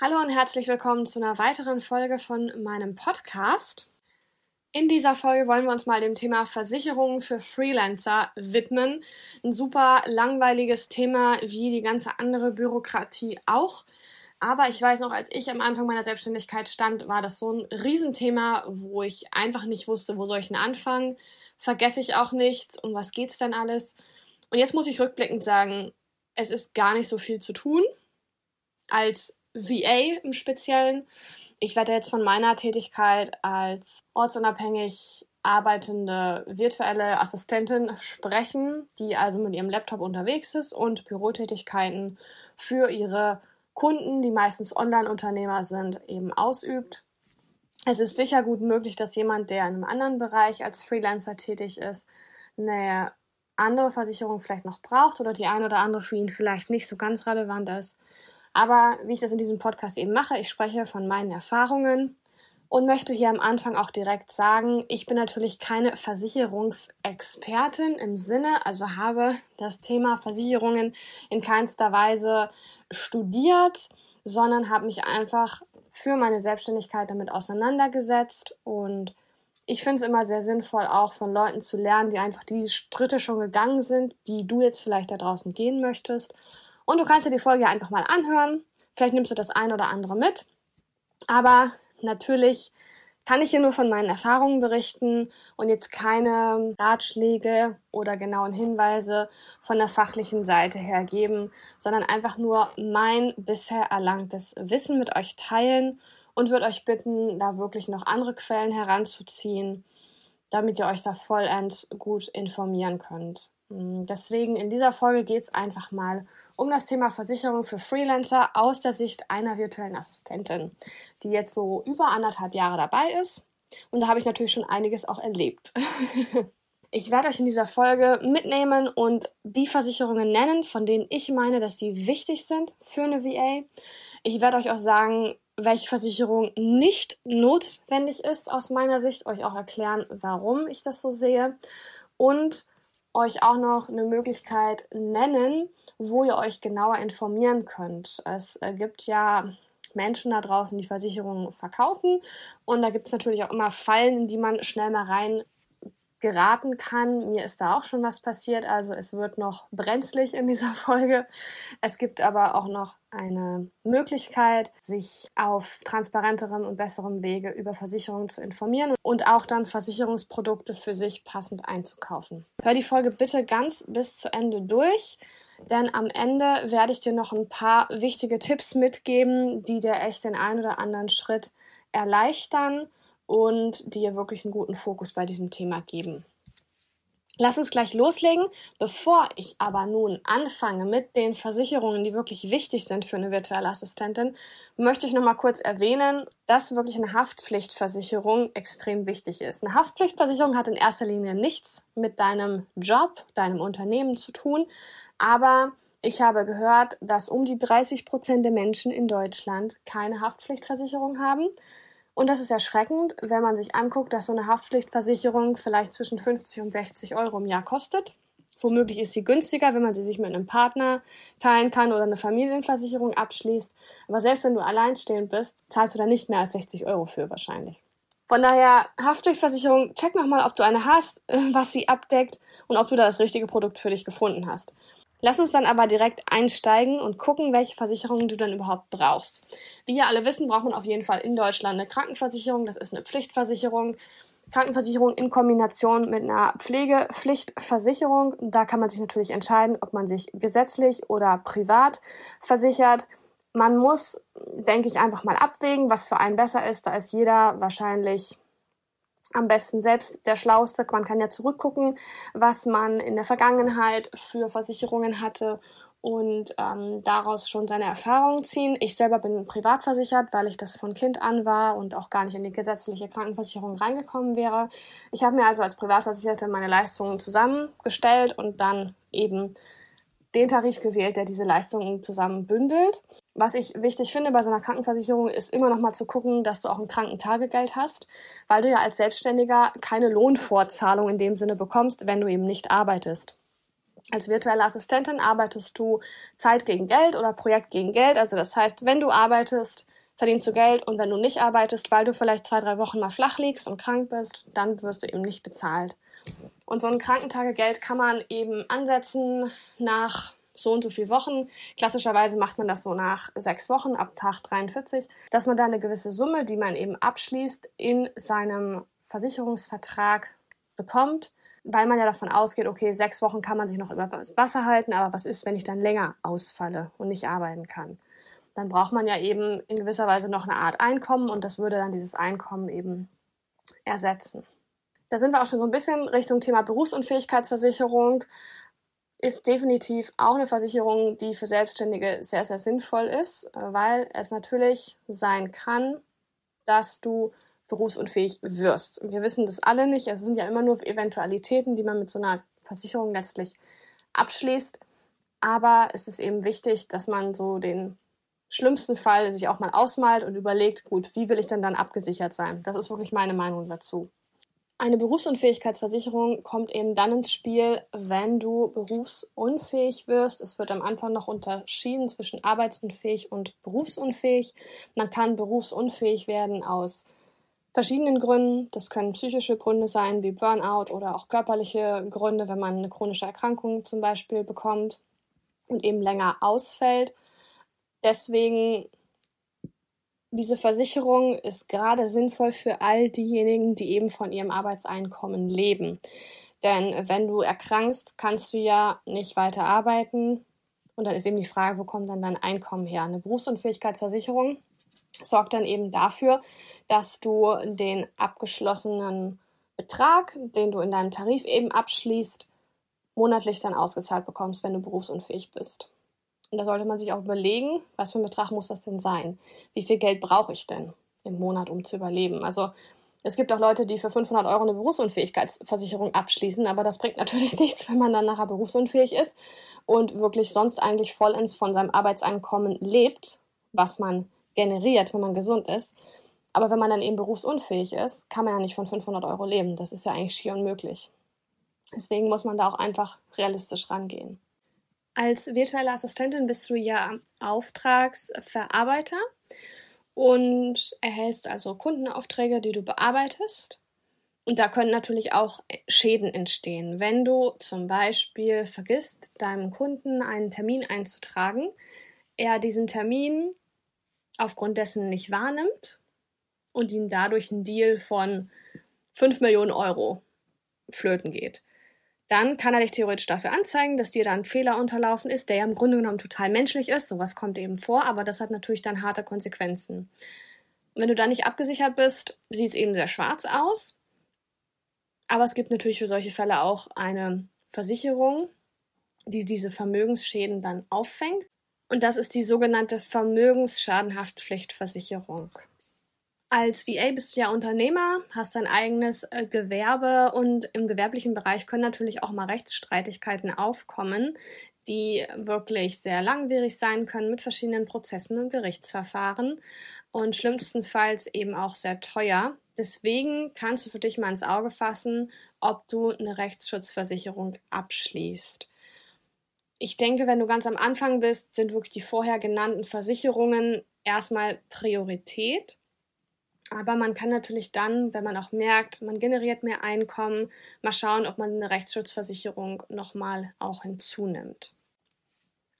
Hallo und herzlich willkommen zu einer weiteren Folge von meinem Podcast. In dieser Folge wollen wir uns mal dem Thema Versicherungen für Freelancer widmen. Ein super langweiliges Thema wie die ganze andere Bürokratie auch. Aber ich weiß noch, als ich am Anfang meiner Selbstständigkeit stand, war das so ein Riesenthema, wo ich einfach nicht wusste, wo soll ich denn anfangen? Vergesse ich auch nichts? Um was geht's denn alles? Und jetzt muss ich rückblickend sagen, es ist gar nicht so viel zu tun. Als VA im Speziellen. Ich werde jetzt von meiner Tätigkeit als ortsunabhängig arbeitende virtuelle Assistentin sprechen, die also mit ihrem Laptop unterwegs ist und Bürotätigkeiten für ihre Kunden, die meistens Online-Unternehmer sind, eben ausübt. Es ist sicher gut möglich, dass jemand, der in einem anderen Bereich als Freelancer tätig ist, eine andere Versicherung vielleicht noch braucht oder die eine oder andere für ihn vielleicht nicht so ganz relevant ist. Aber wie ich das in diesem Podcast eben mache, ich spreche von meinen Erfahrungen und möchte hier am Anfang auch direkt sagen, ich bin natürlich keine Versicherungsexpertin im Sinne, also habe das Thema Versicherungen in keinster Weise studiert, sondern habe mich einfach für meine Selbstständigkeit damit auseinandergesetzt. Und ich finde es immer sehr sinnvoll, auch von Leuten zu lernen, die einfach diese Schritte schon gegangen sind, die du jetzt vielleicht da draußen gehen möchtest und du kannst dir die Folge einfach mal anhören. Vielleicht nimmst du das ein oder andere mit. Aber natürlich kann ich hier nur von meinen Erfahrungen berichten und jetzt keine Ratschläge oder genauen Hinweise von der fachlichen Seite her geben, sondern einfach nur mein bisher erlangtes Wissen mit euch teilen und würde euch bitten, da wirklich noch andere Quellen heranzuziehen, damit ihr euch da vollends gut informieren könnt. Mm, deswegen in dieser Folge geht es einfach mal um das Thema Versicherung für Freelancer aus der Sicht einer virtuellen Assistentin, die jetzt so über anderthalb Jahre dabei ist. Und da habe ich natürlich schon einiges auch erlebt. ich werde euch in dieser Folge mitnehmen und die Versicherungen nennen, von denen ich meine, dass sie wichtig sind für eine VA. Ich werde euch auch sagen, welche Versicherung nicht notwendig ist aus meiner Sicht, euch auch erklären, warum ich das so sehe und euch auch noch eine Möglichkeit nennen, wo ihr euch genauer informieren könnt. Es äh, gibt ja Menschen da draußen, die Versicherungen verkaufen und da gibt es natürlich auch immer Fallen, in die man schnell mal rein geraten kann. Mir ist da auch schon was passiert, also es wird noch brenzlig in dieser Folge. Es gibt aber auch noch eine Möglichkeit, sich auf transparenterem und besserem Wege über Versicherungen zu informieren und auch dann Versicherungsprodukte für sich passend einzukaufen. Hör die Folge bitte ganz bis zu Ende durch. Denn am Ende werde ich dir noch ein paar wichtige Tipps mitgeben, die dir echt den einen oder anderen Schritt erleichtern und dir wirklich einen guten Fokus bei diesem Thema geben. Lass uns gleich loslegen. Bevor ich aber nun anfange mit den Versicherungen, die wirklich wichtig sind für eine virtuelle Assistentin, möchte ich noch mal kurz erwähnen, dass wirklich eine Haftpflichtversicherung extrem wichtig ist. Eine Haftpflichtversicherung hat in erster Linie nichts mit deinem Job, deinem Unternehmen zu tun, aber ich habe gehört, dass um die 30 Prozent der Menschen in Deutschland keine Haftpflichtversicherung haben. Und das ist erschreckend, wenn man sich anguckt, dass so eine Haftpflichtversicherung vielleicht zwischen 50 und 60 Euro im Jahr kostet. Womöglich ist sie günstiger, wenn man sie sich mit einem Partner teilen kann oder eine Familienversicherung abschließt. Aber selbst wenn du alleinstehend bist, zahlst du da nicht mehr als 60 Euro für wahrscheinlich. Von daher, Haftpflichtversicherung, check nochmal, ob du eine hast, was sie abdeckt und ob du da das richtige Produkt für dich gefunden hast. Lass uns dann aber direkt einsteigen und gucken, welche Versicherungen du dann überhaupt brauchst. Wie ihr alle wissen, braucht man auf jeden Fall in Deutschland eine Krankenversicherung. Das ist eine Pflichtversicherung. Krankenversicherung in Kombination mit einer Pflegepflichtversicherung. Da kann man sich natürlich entscheiden, ob man sich gesetzlich oder privat versichert. Man muss, denke ich, einfach mal abwägen, was für einen besser ist. Da ist jeder wahrscheinlich am besten selbst der Schlauste. Man kann ja zurückgucken, was man in der Vergangenheit für Versicherungen hatte und ähm, daraus schon seine Erfahrungen ziehen. Ich selber bin privat versichert, weil ich das von Kind an war und auch gar nicht in die gesetzliche Krankenversicherung reingekommen wäre. Ich habe mir also als Privatversicherte meine Leistungen zusammengestellt und dann eben den Tarif gewählt, der diese Leistungen zusammen bündelt. Was ich wichtig finde bei so einer Krankenversicherung ist immer noch mal zu gucken, dass du auch ein Krankentagegeld hast, weil du ja als Selbstständiger keine Lohnfortzahlung in dem Sinne bekommst, wenn du eben nicht arbeitest. Als virtuelle Assistentin arbeitest du Zeit gegen Geld oder Projekt gegen Geld. Also das heißt, wenn du arbeitest, verdienst du Geld und wenn du nicht arbeitest, weil du vielleicht zwei, drei Wochen mal flach liegst und krank bist, dann wirst du eben nicht bezahlt. Und so ein Krankentagegeld kann man eben ansetzen nach so und so viel Wochen. Klassischerweise macht man das so nach sechs Wochen ab Tag 43, dass man da eine gewisse Summe, die man eben abschließt, in seinem Versicherungsvertrag bekommt, weil man ja davon ausgeht, okay, sechs Wochen kann man sich noch über das Wasser halten, aber was ist, wenn ich dann länger ausfalle und nicht arbeiten kann? Dann braucht man ja eben in gewisser Weise noch eine Art Einkommen und das würde dann dieses Einkommen eben ersetzen. Da sind wir auch schon so ein bisschen Richtung Thema Berufsunfähigkeitsversicherung ist definitiv auch eine Versicherung, die für Selbstständige sehr, sehr sinnvoll ist, weil es natürlich sein kann, dass du berufsunfähig wirst. Wir wissen das alle nicht. Es sind ja immer nur Eventualitäten, die man mit so einer Versicherung letztlich abschließt. Aber es ist eben wichtig, dass man so den schlimmsten Fall sich auch mal ausmalt und überlegt, gut, wie will ich denn dann abgesichert sein? Das ist wirklich meine Meinung dazu. Eine Berufsunfähigkeitsversicherung kommt eben dann ins Spiel, wenn du berufsunfähig wirst. Es wird am Anfang noch unterschieden zwischen arbeitsunfähig und berufsunfähig. Man kann berufsunfähig werden aus verschiedenen Gründen. Das können psychische Gründe sein, wie Burnout oder auch körperliche Gründe, wenn man eine chronische Erkrankung zum Beispiel bekommt und eben länger ausfällt. Deswegen diese Versicherung ist gerade sinnvoll für all diejenigen, die eben von ihrem Arbeitseinkommen leben. Denn wenn du erkrankst, kannst du ja nicht weiter arbeiten. Und dann ist eben die Frage, wo kommt dann dein Einkommen her? Eine Berufsunfähigkeitsversicherung sorgt dann eben dafür, dass du den abgeschlossenen Betrag, den du in deinem Tarif eben abschließt, monatlich dann ausgezahlt bekommst, wenn du berufsunfähig bist. Und da sollte man sich auch überlegen, was für ein Betrag muss das denn sein? Wie viel Geld brauche ich denn im Monat, um zu überleben? Also es gibt auch Leute, die für 500 Euro eine Berufsunfähigkeitsversicherung abschließen, aber das bringt natürlich nichts, wenn man dann nachher berufsunfähig ist und wirklich sonst eigentlich vollends von seinem Arbeitseinkommen lebt, was man generiert, wenn man gesund ist. Aber wenn man dann eben berufsunfähig ist, kann man ja nicht von 500 Euro leben. Das ist ja eigentlich schier unmöglich. Deswegen muss man da auch einfach realistisch rangehen. Als virtuelle Assistentin bist du ja Auftragsverarbeiter und erhältst also Kundenaufträge, die du bearbeitest. Und da können natürlich auch Schäden entstehen. Wenn du zum Beispiel vergisst, deinem Kunden einen Termin einzutragen, er diesen Termin aufgrund dessen nicht wahrnimmt und ihm dadurch ein Deal von 5 Millionen Euro flöten geht dann kann er dich theoretisch dafür anzeigen, dass dir da ein Fehler unterlaufen ist, der ja im Grunde genommen total menschlich ist. Sowas kommt eben vor, aber das hat natürlich dann harte Konsequenzen. Wenn du da nicht abgesichert bist, sieht es eben sehr schwarz aus. Aber es gibt natürlich für solche Fälle auch eine Versicherung, die diese Vermögensschäden dann auffängt. Und das ist die sogenannte Vermögensschadenhaftpflichtversicherung. Als VA bist du ja Unternehmer, hast dein eigenes äh, Gewerbe und im gewerblichen Bereich können natürlich auch mal Rechtsstreitigkeiten aufkommen, die wirklich sehr langwierig sein können mit verschiedenen Prozessen und Gerichtsverfahren und schlimmstenfalls eben auch sehr teuer. Deswegen kannst du für dich mal ins Auge fassen, ob du eine Rechtsschutzversicherung abschließt. Ich denke, wenn du ganz am Anfang bist, sind wirklich die vorher genannten Versicherungen erstmal Priorität. Aber man kann natürlich dann, wenn man auch merkt, man generiert mehr Einkommen, mal schauen, ob man eine Rechtsschutzversicherung nochmal auch hinzunimmt.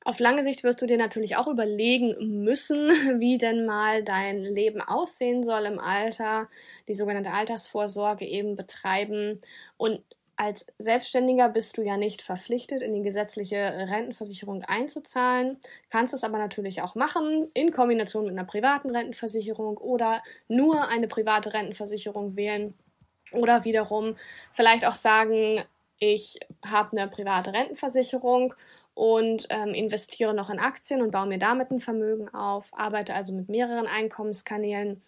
Auf lange Sicht wirst du dir natürlich auch überlegen müssen, wie denn mal dein Leben aussehen soll im Alter, die sogenannte Altersvorsorge eben betreiben und als Selbstständiger bist du ja nicht verpflichtet, in die gesetzliche Rentenversicherung einzuzahlen, kannst es aber natürlich auch machen, in Kombination mit einer privaten Rentenversicherung oder nur eine private Rentenversicherung wählen oder wiederum vielleicht auch sagen, ich habe eine private Rentenversicherung und ähm, investiere noch in Aktien und baue mir damit ein Vermögen auf, arbeite also mit mehreren Einkommenskanälen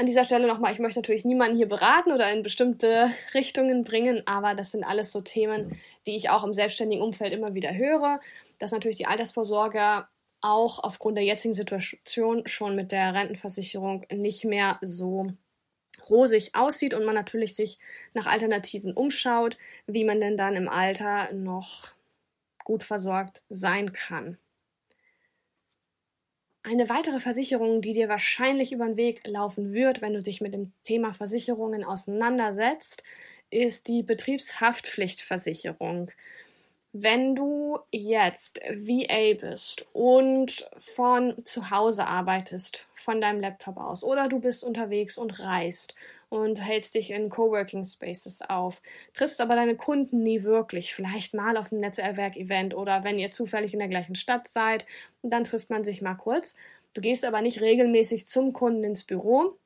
an dieser Stelle nochmal, ich möchte natürlich niemanden hier beraten oder in bestimmte Richtungen bringen, aber das sind alles so Themen, die ich auch im selbstständigen Umfeld immer wieder höre, dass natürlich die Altersvorsorge auch aufgrund der jetzigen Situation schon mit der Rentenversicherung nicht mehr so rosig aussieht und man natürlich sich nach Alternativen umschaut, wie man denn dann im Alter noch gut versorgt sein kann. Eine weitere Versicherung, die dir wahrscheinlich über den Weg laufen wird, wenn du dich mit dem Thema Versicherungen auseinandersetzt, ist die Betriebshaftpflichtversicherung. Wenn du jetzt VA bist und von zu Hause arbeitest, von deinem Laptop aus, oder du bist unterwegs und reist und hältst dich in Coworking Spaces auf, triffst aber deine Kunden nie wirklich, vielleicht mal auf einem Netzwerkevent oder wenn ihr zufällig in der gleichen Stadt seid, dann trifft man sich mal kurz. Du gehst aber nicht regelmäßig zum Kunden ins Büro,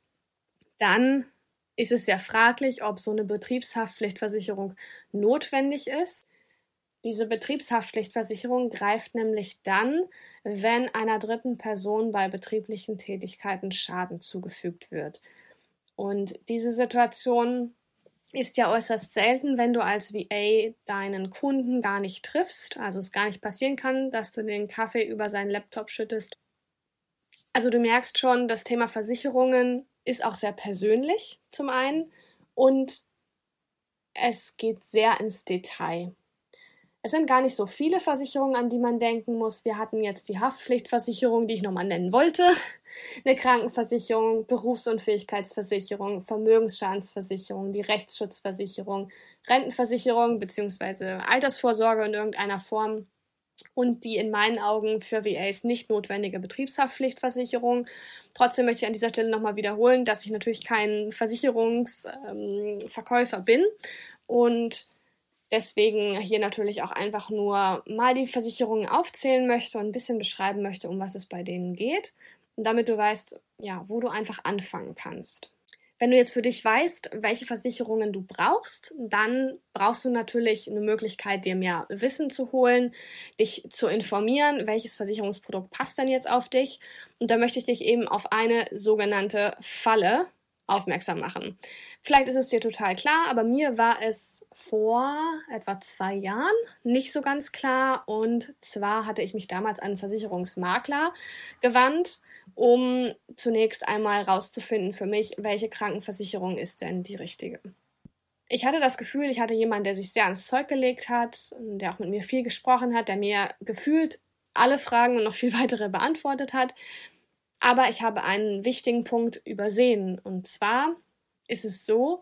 dann ist es sehr fraglich, ob so eine Betriebshaftpflichtversicherung notwendig ist. Diese Betriebshaftpflichtversicherung greift nämlich dann, wenn einer dritten Person bei betrieblichen Tätigkeiten Schaden zugefügt wird. Und diese Situation ist ja äußerst selten, wenn du als VA deinen Kunden gar nicht triffst, also es gar nicht passieren kann, dass du den Kaffee über seinen Laptop schüttest. Also du merkst schon, das Thema Versicherungen ist auch sehr persönlich zum einen und es geht sehr ins Detail. Es sind gar nicht so viele Versicherungen, an die man denken muss. Wir hatten jetzt die Haftpflichtversicherung, die ich nochmal nennen wollte, eine Krankenversicherung, Berufsunfähigkeitsversicherung, Vermögensschadensversicherung, die Rechtsschutzversicherung, Rentenversicherung bzw. Altersvorsorge in irgendeiner Form und die in meinen Augen für VAs nicht notwendige Betriebshaftpflichtversicherung. Trotzdem möchte ich an dieser Stelle nochmal wiederholen, dass ich natürlich kein Versicherungsverkäufer ähm, bin und Deswegen hier natürlich auch einfach nur mal die Versicherungen aufzählen möchte und ein bisschen beschreiben möchte, um was es bei denen geht. Damit du weißt, ja, wo du einfach anfangen kannst. Wenn du jetzt für dich weißt, welche Versicherungen du brauchst, dann brauchst du natürlich eine Möglichkeit, dir mehr Wissen zu holen, dich zu informieren, welches Versicherungsprodukt passt denn jetzt auf dich. Und da möchte ich dich eben auf eine sogenannte Falle aufmerksam machen. Vielleicht ist es dir total klar, aber mir war es vor etwa zwei Jahren nicht so ganz klar. Und zwar hatte ich mich damals an einen Versicherungsmakler gewandt, um zunächst einmal rauszufinden für mich, welche Krankenversicherung ist denn die richtige. Ich hatte das Gefühl, ich hatte jemanden, der sich sehr ans Zeug gelegt hat, der auch mit mir viel gesprochen hat, der mir gefühlt alle Fragen und noch viel weitere beantwortet hat. Aber ich habe einen wichtigen Punkt übersehen. Und zwar ist es so,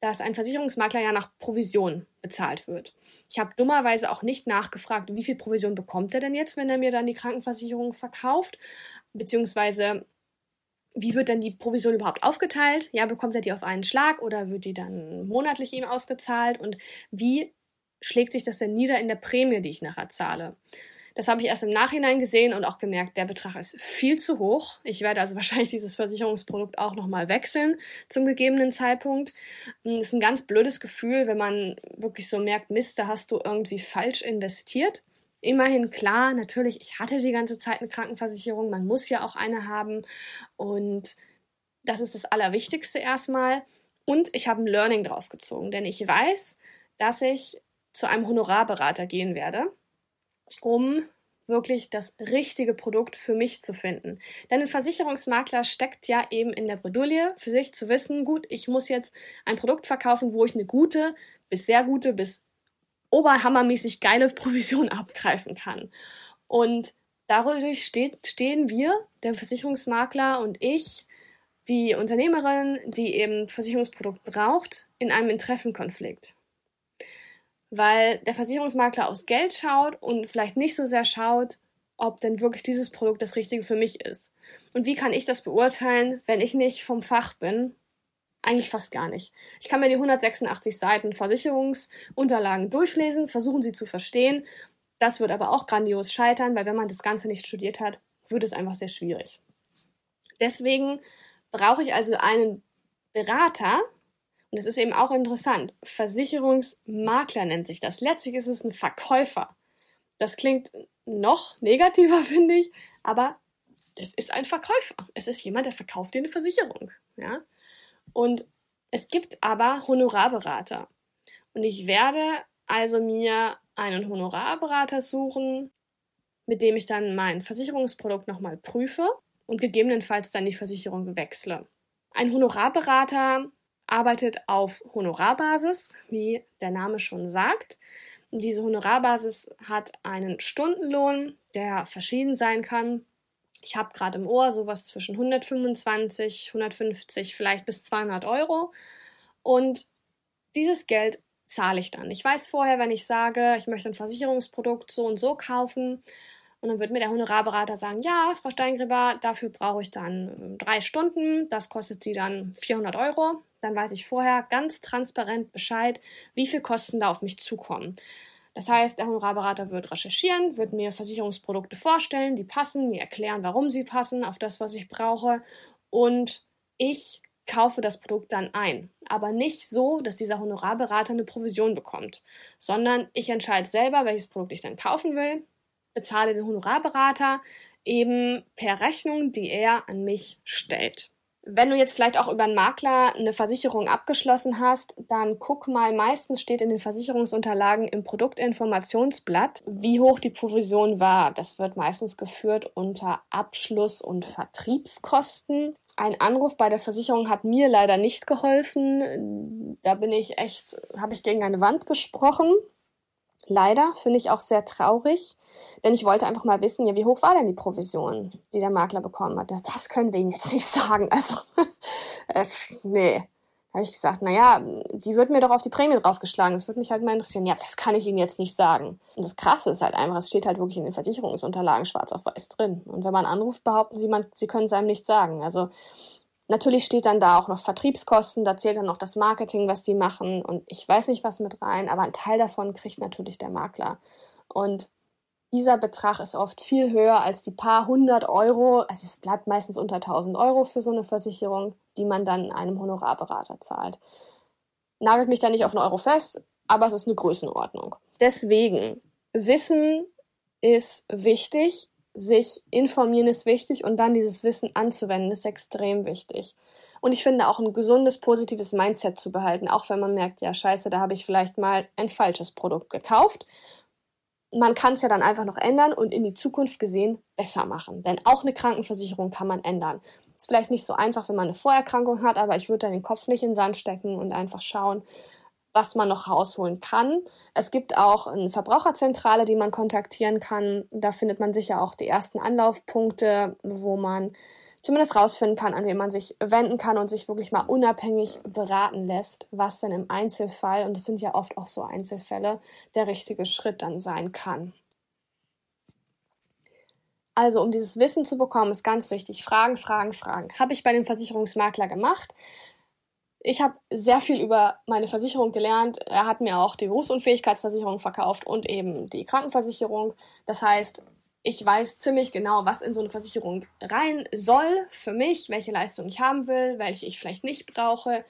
dass ein Versicherungsmakler ja nach Provision bezahlt wird. Ich habe dummerweise auch nicht nachgefragt, wie viel Provision bekommt er denn jetzt, wenn er mir dann die Krankenversicherung verkauft, beziehungsweise wie wird denn die Provision überhaupt aufgeteilt? Ja, bekommt er die auf einen Schlag oder wird die dann monatlich ihm ausgezahlt? Und wie schlägt sich das denn nieder in der Prämie, die ich nachher zahle? Das habe ich erst im Nachhinein gesehen und auch gemerkt, der Betrag ist viel zu hoch. Ich werde also wahrscheinlich dieses Versicherungsprodukt auch nochmal wechseln zum gegebenen Zeitpunkt. Es ist ein ganz blödes Gefühl, wenn man wirklich so merkt, Mist, da hast du irgendwie falsch investiert. Immerhin klar, natürlich, ich hatte die ganze Zeit eine Krankenversicherung, man muss ja auch eine haben und das ist das Allerwichtigste erstmal. Und ich habe ein Learning draus gezogen, denn ich weiß, dass ich zu einem Honorarberater gehen werde um wirklich das richtige Produkt für mich zu finden. Denn ein Versicherungsmakler steckt ja eben in der Bredouille, für sich zu wissen, gut, ich muss jetzt ein Produkt verkaufen, wo ich eine gute bis sehr gute bis oberhammermäßig geile Provision abgreifen kann. Und dadurch steht, stehen wir, der Versicherungsmakler und ich, die Unternehmerin, die eben Versicherungsprodukt braucht, in einem Interessenkonflikt weil der Versicherungsmakler aufs Geld schaut und vielleicht nicht so sehr schaut, ob denn wirklich dieses Produkt das Richtige für mich ist. Und wie kann ich das beurteilen, wenn ich nicht vom Fach bin? Eigentlich fast gar nicht. Ich kann mir die 186 Seiten Versicherungsunterlagen durchlesen, versuchen sie zu verstehen. Das wird aber auch grandios scheitern, weil wenn man das Ganze nicht studiert hat, wird es einfach sehr schwierig. Deswegen brauche ich also einen Berater, und es ist eben auch interessant. Versicherungsmakler nennt sich das. Letztlich ist es ein Verkäufer. Das klingt noch negativer, finde ich, aber es ist ein Verkäufer. Es ist jemand, der verkauft dir eine Versicherung. Ja? Und es gibt aber Honorarberater. Und ich werde also mir einen Honorarberater suchen, mit dem ich dann mein Versicherungsprodukt nochmal prüfe und gegebenenfalls dann die Versicherung wechsle. Ein Honorarberater arbeitet auf Honorarbasis, wie der Name schon sagt. Diese Honorarbasis hat einen Stundenlohn, der verschieden sein kann. Ich habe gerade im Ohr sowas zwischen 125, 150, vielleicht bis 200 Euro. Und dieses Geld zahle ich dann. Ich weiß vorher, wenn ich sage, ich möchte ein Versicherungsprodukt so und so kaufen, und dann wird mir der Honorarberater sagen, ja, Frau Steingräber, dafür brauche ich dann ähm, drei Stunden, das kostet Sie dann 400 Euro. Dann weiß ich vorher ganz transparent Bescheid, wie viel Kosten da auf mich zukommen. Das heißt, der Honorarberater wird recherchieren, wird mir Versicherungsprodukte vorstellen, die passen, mir erklären, warum sie passen, auf das, was ich brauche. Und ich kaufe das Produkt dann ein. Aber nicht so, dass dieser Honorarberater eine Provision bekommt, sondern ich entscheide selber, welches Produkt ich dann kaufen will, bezahle den Honorarberater eben per Rechnung, die er an mich stellt. Wenn du jetzt vielleicht auch über einen Makler eine Versicherung abgeschlossen hast, dann guck mal, meistens steht in den Versicherungsunterlagen im Produktinformationsblatt, wie hoch die Provision war. Das wird meistens geführt unter Abschluss- und Vertriebskosten. Ein Anruf bei der Versicherung hat mir leider nicht geholfen. Da bin ich echt, habe ich gegen eine Wand gesprochen. Leider finde ich auch sehr traurig, denn ich wollte einfach mal wissen, ja, wie hoch war denn die Provision, die der Makler bekommen hat? Das können wir Ihnen jetzt nicht sagen. Also, äh, nee. Habe ich gesagt, naja, die wird mir doch auf die Prämie draufgeschlagen. Das würde mich halt mal interessieren. Ja, das kann ich Ihnen jetzt nicht sagen. Und das Krasse ist halt einfach, es steht halt wirklich in den Versicherungsunterlagen schwarz auf weiß drin. Und wenn man anruft, behaupten sie, man, sie können es einem nicht sagen. Also Natürlich steht dann da auch noch Vertriebskosten, da zählt dann noch das Marketing, was sie machen und ich weiß nicht was mit rein, aber ein Teil davon kriegt natürlich der Makler. Und dieser Betrag ist oft viel höher als die paar hundert Euro, also es bleibt meistens unter 1000 Euro für so eine Versicherung, die man dann einem Honorarberater zahlt. Nagelt mich da nicht auf einen Euro fest, aber es ist eine Größenordnung. Deswegen, Wissen ist wichtig sich informieren ist wichtig und dann dieses Wissen anzuwenden ist extrem wichtig. Und ich finde auch ein gesundes, positives Mindset zu behalten, auch wenn man merkt, ja, scheiße, da habe ich vielleicht mal ein falsches Produkt gekauft. Man kann es ja dann einfach noch ändern und in die Zukunft gesehen besser machen. Denn auch eine Krankenversicherung kann man ändern. Ist vielleicht nicht so einfach, wenn man eine Vorerkrankung hat, aber ich würde da den Kopf nicht in den Sand stecken und einfach schauen, was man noch rausholen kann. Es gibt auch eine Verbraucherzentrale, die man kontaktieren kann. Da findet man sicher auch die ersten Anlaufpunkte, wo man zumindest rausfinden kann, an wen man sich wenden kann und sich wirklich mal unabhängig beraten lässt, was denn im Einzelfall, und es sind ja oft auch so Einzelfälle, der richtige Schritt dann sein kann. Also, um dieses Wissen zu bekommen, ist ganz wichtig, Fragen, Fragen, Fragen. Habe ich bei dem Versicherungsmakler gemacht. Ich habe sehr viel über meine Versicherung gelernt. Er hat mir auch die Berufsunfähigkeitsversicherung verkauft und eben die Krankenversicherung. Das heißt, ich weiß ziemlich genau, was in so eine Versicherung rein soll für mich, welche Leistung ich haben will, welche ich vielleicht nicht brauche.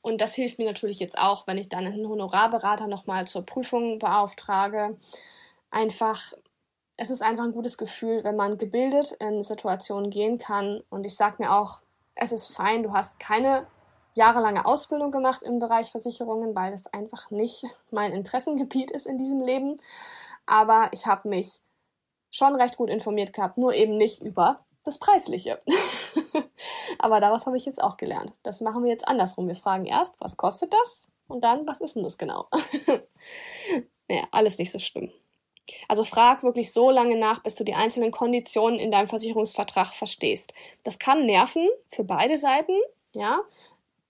Und das hilft mir natürlich jetzt auch, wenn ich dann einen Honorarberater nochmal zur Prüfung beauftrage. Einfach, es ist einfach ein gutes Gefühl, wenn man gebildet in Situationen gehen kann. Und ich sage mir auch, es ist fein, du hast keine jahrelange Ausbildung gemacht im Bereich Versicherungen, weil das einfach nicht mein Interessengebiet ist in diesem Leben. Aber ich habe mich schon recht gut informiert gehabt, nur eben nicht über das Preisliche. Aber daraus habe ich jetzt auch gelernt. Das machen wir jetzt andersrum. Wir fragen erst, was kostet das? Und dann, was ist denn das genau? naja, alles nicht so schlimm. Also frag wirklich so lange nach, bis du die einzelnen Konditionen in deinem Versicherungsvertrag verstehst. Das kann nerven für beide Seiten, ja,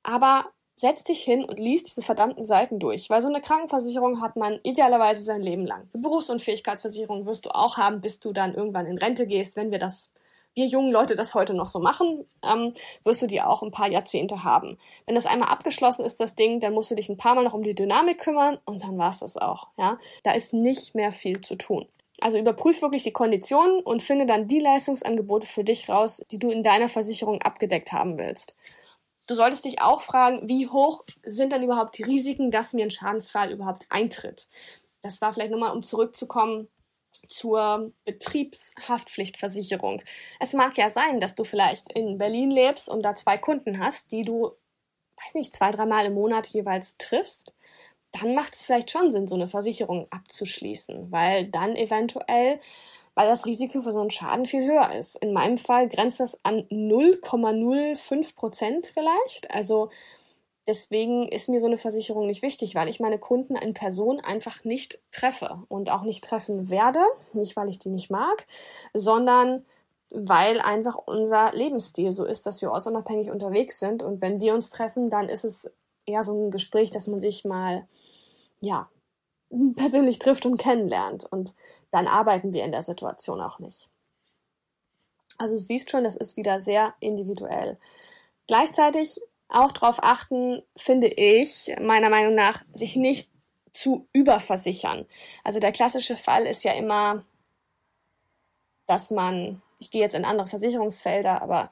aber setz dich hin und lies diese verdammten Seiten durch, weil so eine Krankenversicherung hat man idealerweise sein Leben lang. Eine Berufsunfähigkeitsversicherung wirst du auch haben, bis du dann irgendwann in Rente gehst, wenn wir das wir jungen Leute das heute noch so machen, ähm, wirst du die auch ein paar Jahrzehnte haben. Wenn das einmal abgeschlossen ist, das Ding, dann musst du dich ein paar Mal noch um die Dynamik kümmern und dann war's das auch. Ja, da ist nicht mehr viel zu tun. Also überprüf wirklich die Konditionen und finde dann die Leistungsangebote für dich raus, die du in deiner Versicherung abgedeckt haben willst. Du solltest dich auch fragen, wie hoch sind dann überhaupt die Risiken, dass mir ein Schadensfall überhaupt eintritt. Das war vielleicht nochmal, um zurückzukommen zur Betriebshaftpflichtversicherung. Es mag ja sein, dass du vielleicht in Berlin lebst und da zwei Kunden hast, die du, weiß nicht, zwei, dreimal im Monat jeweils triffst. Dann macht es vielleicht schon Sinn, so eine Versicherung abzuschließen, weil dann eventuell weil das Risiko für so einen Schaden viel höher ist. In meinem Fall grenzt das an 0,05 Prozent vielleicht. Also Deswegen ist mir so eine Versicherung nicht wichtig, weil ich meine Kunden in Person einfach nicht treffe und auch nicht treffen werde. Nicht, weil ich die nicht mag, sondern weil einfach unser Lebensstil so ist, dass wir ortsunabhängig unterwegs sind. Und wenn wir uns treffen, dann ist es eher so ein Gespräch, dass man sich mal, ja, persönlich trifft und kennenlernt. Und dann arbeiten wir in der Situation auch nicht. Also siehst schon, das ist wieder sehr individuell. Gleichzeitig auch darauf achten, finde ich, meiner Meinung nach, sich nicht zu überversichern. Also der klassische Fall ist ja immer, dass man ich gehe jetzt in andere Versicherungsfelder, aber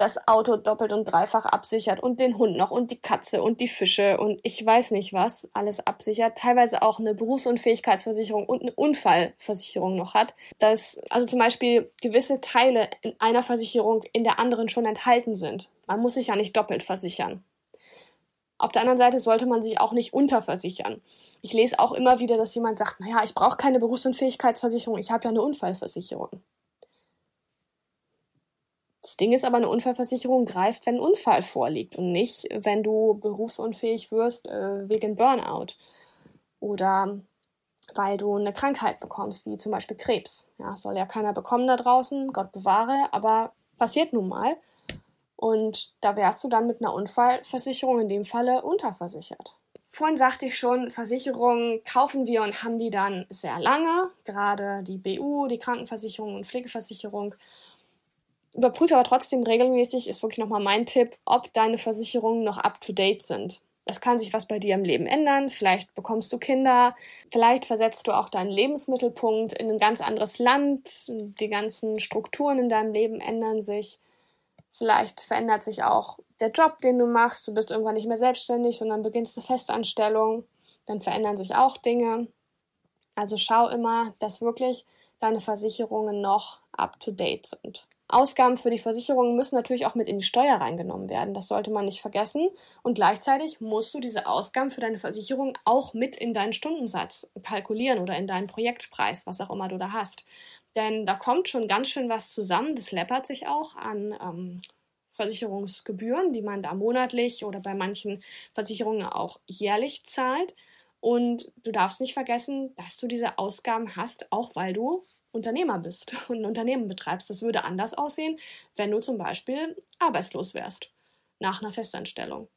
das Auto doppelt und dreifach absichert und den Hund noch und die Katze und die Fische und ich weiß nicht was alles absichert, teilweise auch eine Berufsunfähigkeitsversicherung und eine Unfallversicherung noch hat, dass also zum Beispiel gewisse Teile in einer Versicherung in der anderen schon enthalten sind. Man muss sich ja nicht doppelt versichern. Auf der anderen Seite sollte man sich auch nicht unterversichern. Ich lese auch immer wieder, dass jemand sagt, naja, ich brauche keine Berufsunfähigkeitsversicherung, ich habe ja eine Unfallversicherung. Ding ist aber, eine Unfallversicherung greift, wenn ein Unfall vorliegt und nicht, wenn du berufsunfähig wirst äh, wegen Burnout oder weil du eine Krankheit bekommst, wie zum Beispiel Krebs. Ja, soll ja keiner bekommen da draußen, Gott bewahre, aber passiert nun mal. Und da wärst du dann mit einer Unfallversicherung in dem Falle unterversichert. Vorhin sagte ich schon, Versicherungen kaufen wir und haben die dann sehr lange, gerade die BU, die Krankenversicherung und Pflegeversicherung Überprüfe aber trotzdem regelmäßig, ist wirklich nochmal mein Tipp, ob deine Versicherungen noch up-to-date sind. Es kann sich was bei dir im Leben ändern, vielleicht bekommst du Kinder, vielleicht versetzt du auch deinen Lebensmittelpunkt in ein ganz anderes Land, die ganzen Strukturen in deinem Leben ändern sich, vielleicht verändert sich auch der Job, den du machst, du bist irgendwann nicht mehr selbstständig, sondern beginnst eine Festanstellung, dann verändern sich auch Dinge. Also schau immer, dass wirklich deine Versicherungen noch up-to-date sind. Ausgaben für die Versicherung müssen natürlich auch mit in die Steuer reingenommen werden. Das sollte man nicht vergessen. Und gleichzeitig musst du diese Ausgaben für deine Versicherung auch mit in deinen Stundensatz kalkulieren oder in deinen Projektpreis, was auch immer du da hast. Denn da kommt schon ganz schön was zusammen. Das läppert sich auch an ähm, Versicherungsgebühren, die man da monatlich oder bei manchen Versicherungen auch jährlich zahlt. Und du darfst nicht vergessen, dass du diese Ausgaben hast, auch weil du Unternehmer bist und ein Unternehmen betreibst. Das würde anders aussehen, wenn du zum Beispiel arbeitslos wärst nach einer Festanstellung.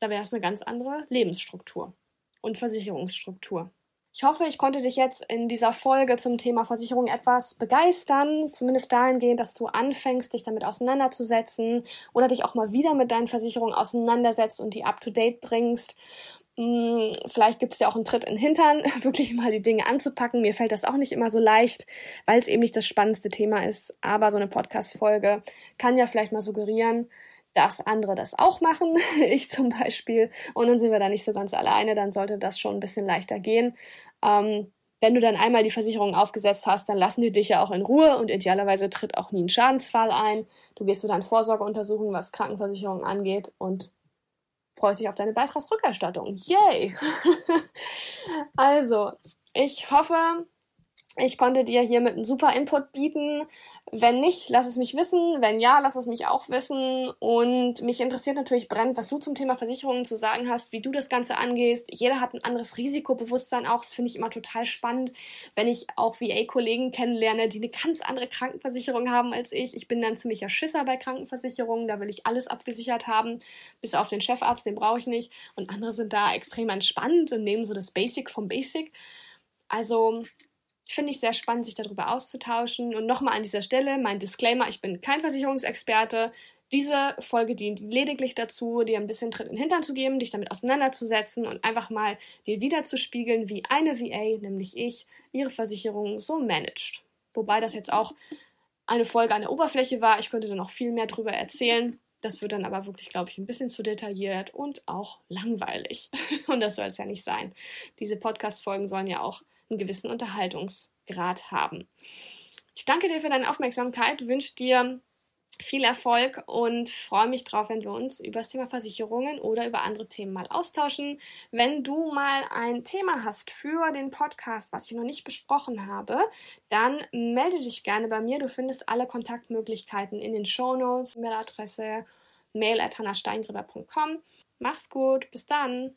Da wäre es eine ganz andere Lebensstruktur und Versicherungsstruktur. Ich hoffe, ich konnte dich jetzt in dieser Folge zum Thema Versicherung etwas begeistern, zumindest dahingehend, dass du anfängst, dich damit auseinanderzusetzen oder dich auch mal wieder mit deinen Versicherungen auseinandersetzt und die up-to-date bringst. Hm, vielleicht gibt es ja auch einen Tritt in den Hintern, wirklich mal die Dinge anzupacken. Mir fällt das auch nicht immer so leicht, weil es eben nicht das spannendste Thema ist. Aber so eine Podcast-Folge kann ja vielleicht mal suggerieren, dass andere das auch machen. Ich zum Beispiel. Und dann sind wir da nicht so ganz alleine. Dann sollte das schon ein bisschen leichter gehen. Ähm, wenn du dann einmal die Versicherung aufgesetzt hast, dann lassen die dich ja auch in Ruhe und idealerweise tritt auch nie ein Schadensfall ein. Du gehst zu deinen Vorsorgeuntersuchungen, was Krankenversicherung angeht und freust dich auf deine Beitragsrückerstattung. Yay! also, ich hoffe, ich konnte dir hiermit einen super Input bieten. Wenn nicht, lass es mich wissen. Wenn ja, lass es mich auch wissen. Und mich interessiert natürlich brennend, was du zum Thema Versicherungen zu sagen hast, wie du das Ganze angehst. Jeder hat ein anderes Risikobewusstsein auch. Das finde ich immer total spannend, wenn ich auch VA-Kollegen kennenlerne, die eine ganz andere Krankenversicherung haben als ich. Ich bin dann ziemlicher Schisser bei Krankenversicherungen. Da will ich alles abgesichert haben. Bis auf den Chefarzt, den brauche ich nicht. Und andere sind da extrem entspannt und nehmen so das Basic vom Basic. Also finde ich sehr spannend, sich darüber auszutauschen. Und nochmal an dieser Stelle mein Disclaimer, ich bin kein Versicherungsexperte. Diese Folge dient lediglich dazu, dir ein bisschen Tritt in den Hintern zu geben, dich damit auseinanderzusetzen und einfach mal dir wiederzuspiegeln, wie eine VA, nämlich ich, ihre Versicherung so managt. Wobei das jetzt auch eine Folge an der Oberfläche war. Ich könnte da noch viel mehr drüber erzählen. Das wird dann aber wirklich, glaube ich, ein bisschen zu detailliert und auch langweilig. Und das soll es ja nicht sein. Diese Podcast-Folgen sollen ja auch einen gewissen Unterhaltungsgrad haben. Ich danke dir für deine Aufmerksamkeit, wünsche dir viel Erfolg und freue mich drauf, wenn wir uns über das Thema Versicherungen oder über andere Themen mal austauschen. Wenn du mal ein Thema hast für den Podcast, was ich noch nicht besprochen habe, dann melde dich gerne bei mir. Du findest alle Kontaktmöglichkeiten in den Show Notes, Mailadresse mail at Mach's gut, bis dann.